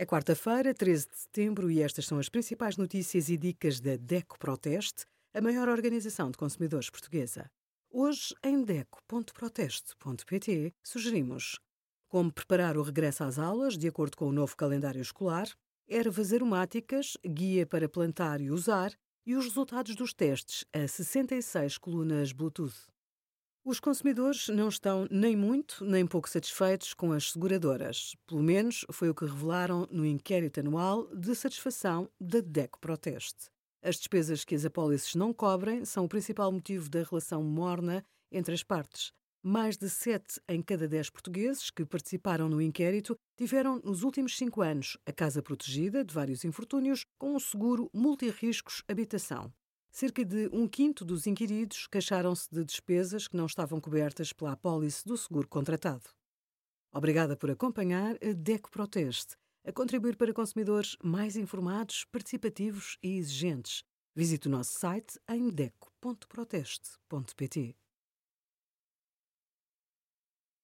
É quarta-feira, 13 de setembro, e estas são as principais notícias e dicas da DECO Proteste, a maior organização de consumidores portuguesa. Hoje, em DECO.proteste.pt, sugerimos como preparar o regresso às aulas de acordo com o novo calendário escolar, ervas aromáticas, guia para plantar e usar e os resultados dos testes a 66 colunas Bluetooth. Os consumidores não estão nem muito nem pouco satisfeitos com as seguradoras. Pelo menos foi o que revelaram no inquérito anual de satisfação da DECO Proteste. As despesas que as apólices não cobrem são o principal motivo da relação morna entre as partes. Mais de 7 em cada 10 portugueses que participaram no inquérito tiveram, nos últimos 5 anos, a casa protegida de vários infortúnios com um seguro multirriscos habitação. Cerca de um quinto dos inquiridos queixaram-se de despesas que não estavam cobertas pela apólice do seguro contratado. Obrigada por acompanhar a DECO Proteste, a contribuir para consumidores mais informados, participativos e exigentes. Visite o nosso site em deco.proteste.pt.